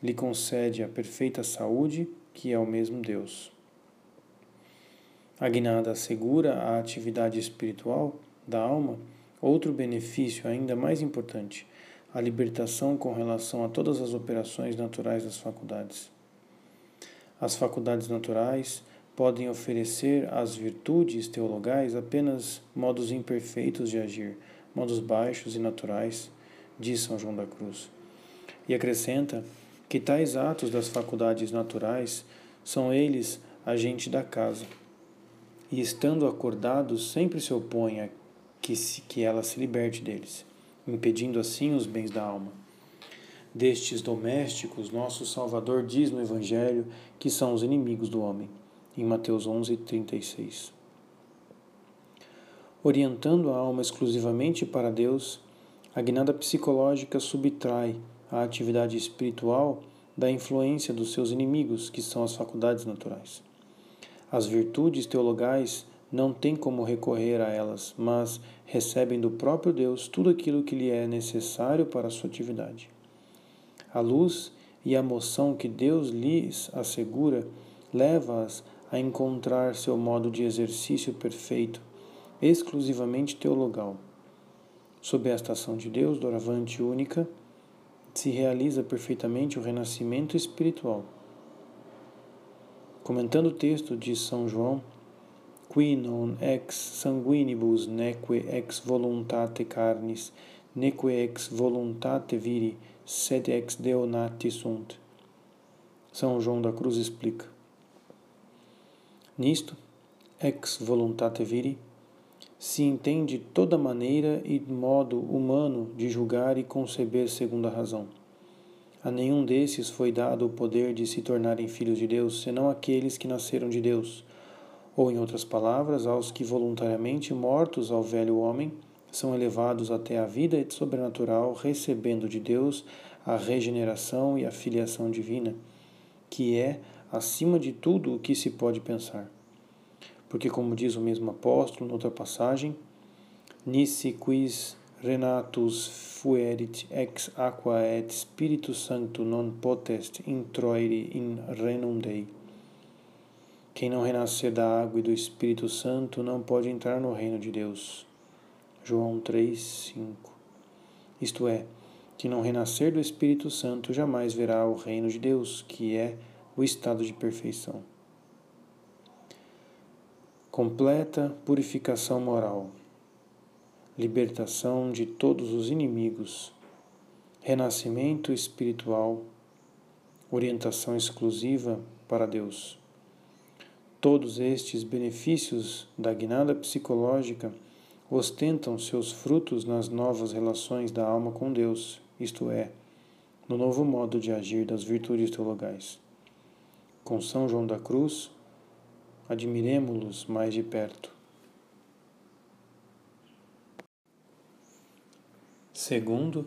lhe concede a perfeita saúde, que é o mesmo Deus. A guinada assegura a atividade espiritual da alma outro benefício ainda mais importante a libertação com relação a todas as operações naturais das faculdades. As faculdades naturais podem oferecer às virtudes teologais apenas modos imperfeitos de agir, modos baixos e naturais, diz São João da Cruz. E acrescenta que tais atos das faculdades naturais são eles agente da casa, e estando acordados sempre se opõem a que, se, que ela se liberte deles, impedindo assim os bens da alma. Destes domésticos, nosso Salvador diz no Evangelho que são os inimigos do homem, em Mateus 11, 36. Orientando a alma exclusivamente para Deus, a guinada psicológica subtrai a atividade espiritual da influência dos seus inimigos, que são as faculdades naturais. As virtudes teologais não têm como recorrer a elas, mas recebem do próprio Deus tudo aquilo que lhe é necessário para a sua atividade. A luz e a moção que Deus lhes assegura leva-as a encontrar seu modo de exercício perfeito, exclusivamente teologal. Sob esta ação de Deus, doravante única, se realiza perfeitamente o renascimento espiritual. Comentando o texto de São João, qui non ex sanguinibus neque ex voluntate carnis, neque ex voluntate viri, sed ex Deo nati sunt. São João da Cruz explica. Nisto, ex voluntate viri, se entende toda maneira e modo humano de julgar e conceber segundo a razão. A nenhum desses foi dado o poder de se tornarem filhos de Deus, senão aqueles que nasceram de Deus, ou, em outras palavras, aos que voluntariamente mortos ao velho homem são elevados até a vida sobrenatural, recebendo de Deus a regeneração e a filiação divina, que é, acima de tudo, o que se pode pensar porque, como diz o mesmo apóstolo, noutra passagem, Nisi quis renatus fuerit ex aqua et Spiritus Sancto non potest introire in renum Dei. Quem não renascer da água e do Espírito Santo não pode entrar no reino de Deus. João 3, 5. Isto é, quem não renascer do Espírito Santo jamais verá o reino de Deus, que é o estado de perfeição completa purificação moral, libertação de todos os inimigos, renascimento espiritual, orientação exclusiva para Deus. Todos estes benefícios da guinada psicológica ostentam seus frutos nas novas relações da alma com Deus, isto é, no novo modo de agir das virtudes teologais. Com São João da Cruz, admiremo-los mais de perto. Segundo,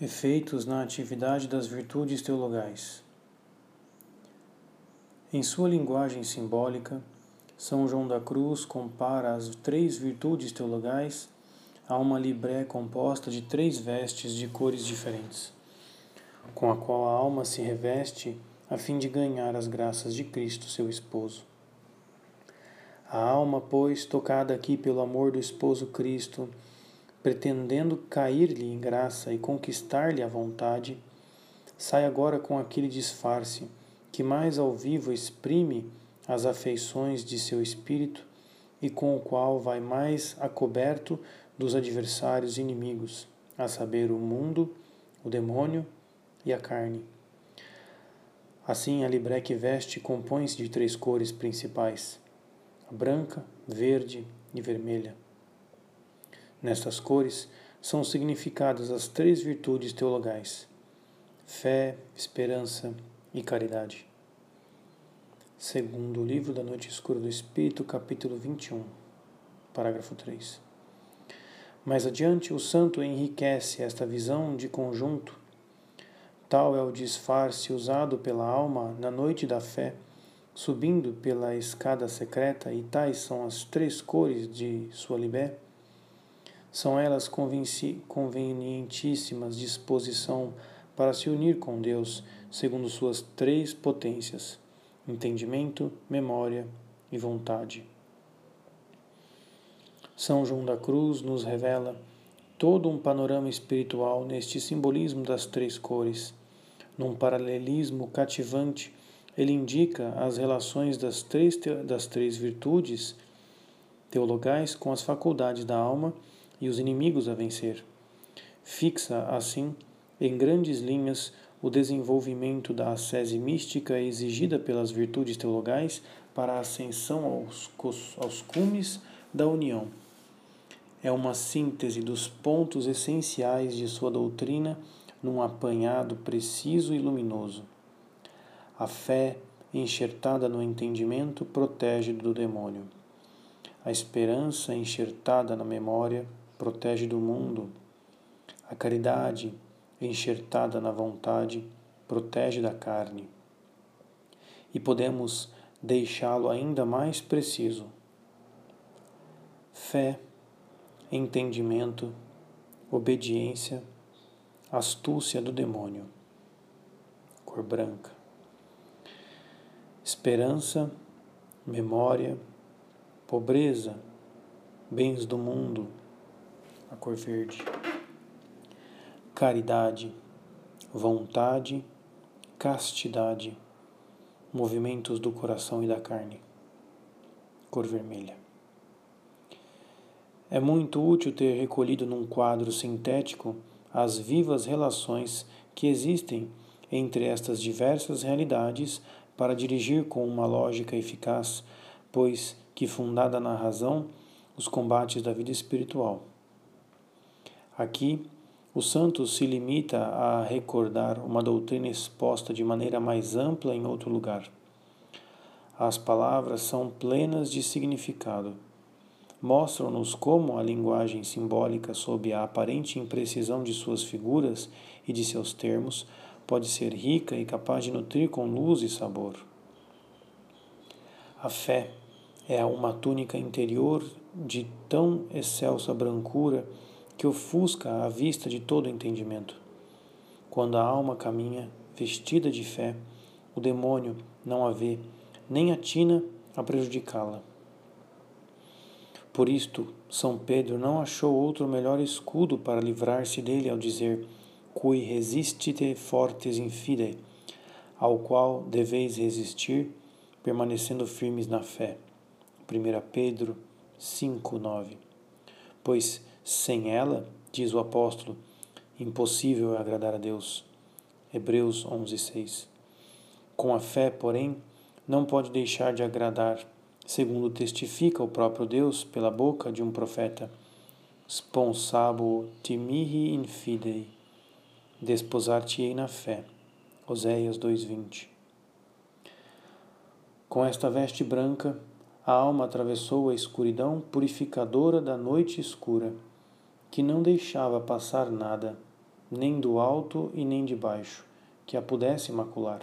efeitos na atividade das virtudes teologais. Em sua linguagem simbólica, São João da Cruz compara as três virtudes teologais a uma libré composta de três vestes de cores diferentes, com a qual a alma se reveste a fim de ganhar as graças de Cristo, seu esposo. A alma, pois, tocada aqui pelo amor do esposo Cristo, pretendendo cair-lhe em graça e conquistar-lhe a vontade, sai agora com aquele disfarce que mais ao vivo exprime as afeições de seu espírito e com o qual vai mais acoberto dos adversários inimigos, a saber, o mundo, o demônio e a carne. Assim, a libreque veste compõe-se de três cores principais branca, verde e vermelha. Nestas cores são significadas as três virtudes teologais: fé, esperança e caridade. Segundo o livro da Noite Escura do Espírito, capítulo 21, parágrafo 3. Mais adiante, o santo enriquece esta visão de conjunto. Tal é o disfarce usado pela alma na noite da fé subindo pela escada secreta, e tais são as três cores de sua libé, são elas convenientíssimas disposição para se unir com Deus, segundo suas três potências: entendimento, memória e vontade. São João da Cruz nos revela todo um panorama espiritual neste simbolismo das três cores, num paralelismo cativante ele indica as relações das três, das três virtudes teologais com as faculdades da alma e os inimigos a vencer. Fixa, assim, em grandes linhas, o desenvolvimento da ascese mística exigida pelas virtudes teologais para a ascensão aos, aos cumes da união. É uma síntese dos pontos essenciais de sua doutrina num apanhado preciso e luminoso. A fé, enxertada no entendimento, protege do demônio. A esperança, enxertada na memória, protege do mundo. A caridade, enxertada na vontade, protege da carne. E podemos deixá-lo ainda mais preciso. Fé, entendimento, obediência, astúcia do demônio. Cor branca. Esperança, memória, pobreza, bens do mundo, a cor verde. Caridade, vontade, castidade, movimentos do coração e da carne, cor vermelha. É muito útil ter recolhido num quadro sintético as vivas relações que existem entre estas diversas realidades para dirigir com uma lógica eficaz, pois que fundada na razão, os combates da vida espiritual. Aqui, o santo se limita a recordar uma doutrina exposta de maneira mais ampla em outro lugar. As palavras são plenas de significado mostram-nos como a linguagem simbólica, sob a aparente imprecisão de suas figuras e de seus termos, pode ser rica e capaz de nutrir com luz e sabor. A fé é uma túnica interior de tão excelsa brancura que ofusca a vista de todo entendimento. Quando a alma caminha vestida de fé, o demônio não a vê, nem atina a prejudicá-la. Por isto, São Pedro não achou outro melhor escudo para livrar-se dele ao dizer: Cui resistite fortes in fide, ao qual deveis resistir, permanecendo firmes na fé. 1 Pedro 5:9. Pois sem ela, diz o apóstolo, impossível é agradar a Deus. Hebreus 11:6. Com a fé, porém, não pode deixar de agradar segundo testifica o próprio Deus pela boca de um profeta. Sponsabo timihi in fidei, desposar-te-ei na fé. Oséias 2:20. Com esta veste branca, a alma atravessou a escuridão purificadora da noite escura, que não deixava passar nada, nem do alto e nem de baixo, que a pudesse macular,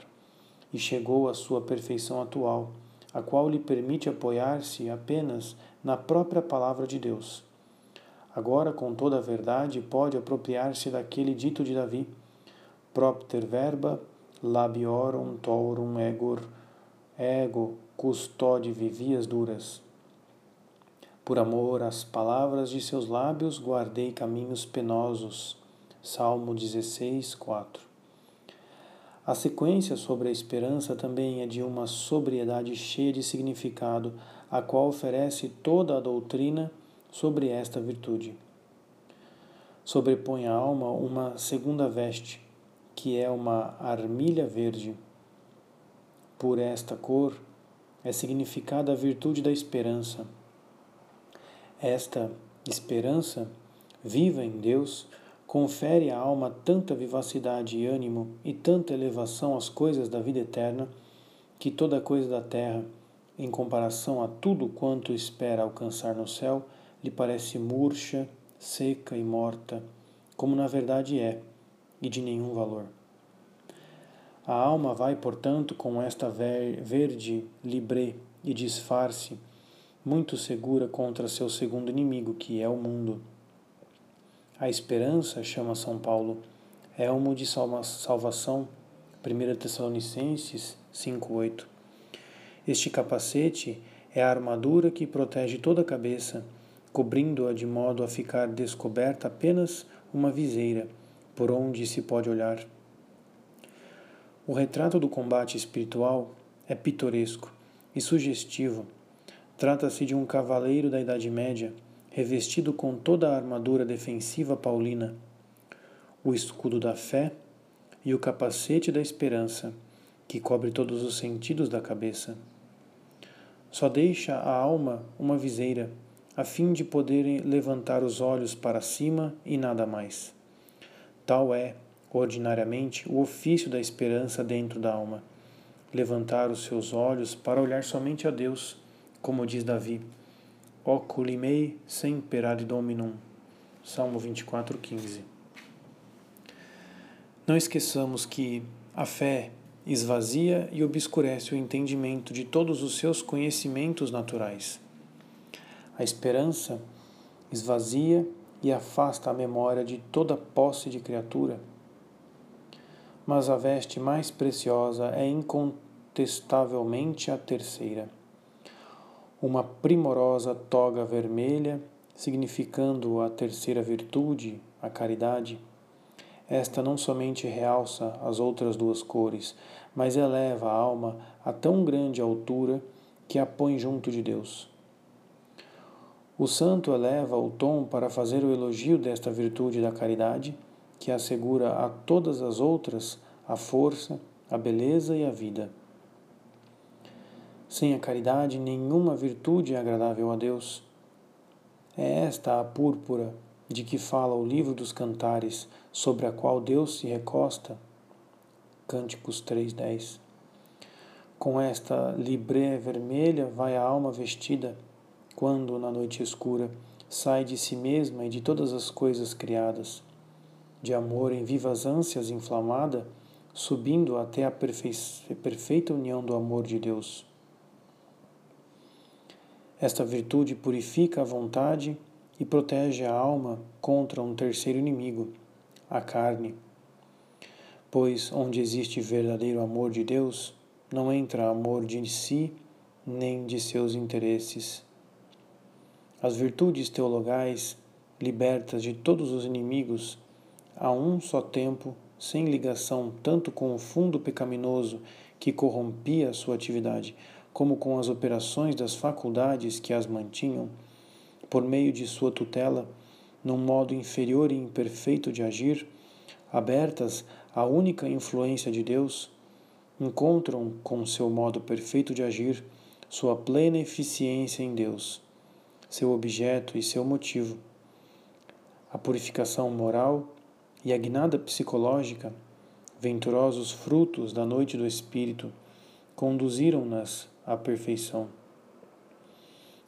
e chegou à sua perfeição atual a qual lhe permite apoiar-se apenas na própria palavra de Deus. Agora, com toda a verdade, pode apropriar-se daquele dito de Davi: Propter verba labiorum torum egor ego custode vivias duras. Por amor às palavras de seus lábios, guardei caminhos penosos. Salmo 16, 4. A sequência sobre a esperança também é de uma sobriedade cheia de significado, a qual oferece toda a doutrina sobre esta virtude. Sobrepõe a alma uma segunda veste, que é uma armilha verde. Por esta cor é significada a virtude da esperança. Esta esperança, viva em Deus, confere à alma tanta vivacidade e ânimo e tanta elevação às coisas da vida eterna, que toda coisa da terra, em comparação a tudo quanto espera alcançar no céu, lhe parece murcha, seca e morta, como na verdade é, e de nenhum valor. A alma vai, portanto, com esta verde libré e disfarce, muito segura contra seu segundo inimigo, que é o mundo a esperança, chama São Paulo, elmo de salvação, 1 Tessalonicenses 5,8. Este capacete é a armadura que protege toda a cabeça, cobrindo-a de modo a ficar descoberta apenas uma viseira, por onde se pode olhar. O retrato do combate espiritual é pitoresco e sugestivo. Trata-se de um cavaleiro da Idade Média, revestido com toda a armadura defensiva paulina, o escudo da fé e o capacete da esperança, que cobre todos os sentidos da cabeça. Só deixa a alma uma viseira, a fim de poder levantar os olhos para cima e nada mais. Tal é, ordinariamente, o ofício da esperança dentro da alma levantar os seus olhos para olhar somente a Deus, como diz Davi, Oculi mei semper ad dominum. Salmo 24, 15. Não esqueçamos que a fé esvazia e obscurece o entendimento de todos os seus conhecimentos naturais. A esperança esvazia e afasta a memória de toda posse de criatura mas a veste mais preciosa é incontestavelmente a terceira. Uma primorosa toga vermelha, significando a terceira virtude, a caridade. Esta não somente realça as outras duas cores, mas eleva a alma a tão grande altura que a põe junto de Deus. O santo eleva o tom para fazer o elogio desta virtude da caridade que assegura a todas as outras a força, a beleza e a vida. Sem a caridade, nenhuma virtude é agradável a Deus. É esta a púrpura de que fala o livro dos Cantares, sobre a qual Deus se recosta. Cânticos 3:10. Com esta libré vermelha vai a alma vestida, quando na noite escura sai de si mesma e de todas as coisas criadas de amor em vivas ânsias inflamada, subindo até a perfeita união do amor de Deus. Esta virtude purifica a vontade e protege a alma contra um terceiro inimigo, a carne. Pois onde existe verdadeiro amor de Deus, não entra amor de si nem de seus interesses. As virtudes teologais, libertas de todos os inimigos, a um só tempo, sem ligação tanto com o fundo pecaminoso que corrompia sua atividade, como com as operações das faculdades que as mantinham, por meio de sua tutela, num modo inferior e imperfeito de agir, abertas à única influência de Deus, encontram com seu modo perfeito de agir sua plena eficiência em Deus, seu objeto e seu motivo. A purificação moral e a guinada psicológica, venturosos frutos da noite do espírito, conduziram-nas à perfeição.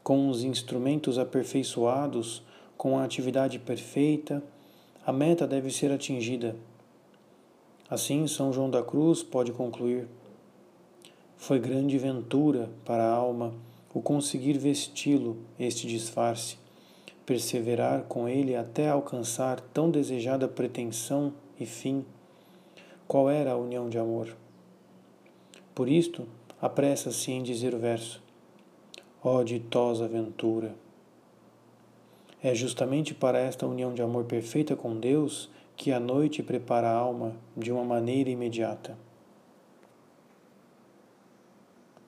Com os instrumentos aperfeiçoados, com a atividade perfeita, a meta deve ser atingida. Assim, São João da Cruz pode concluir: Foi grande ventura para a alma o conseguir vesti-lo este disfarce perseverar com ele até alcançar tão desejada pretensão e fim, qual era a união de amor. Por isto, apressa-se em dizer o verso: Ó oh, ditosa ventura! É justamente para esta união de amor perfeita com Deus que a noite prepara a alma de uma maneira imediata.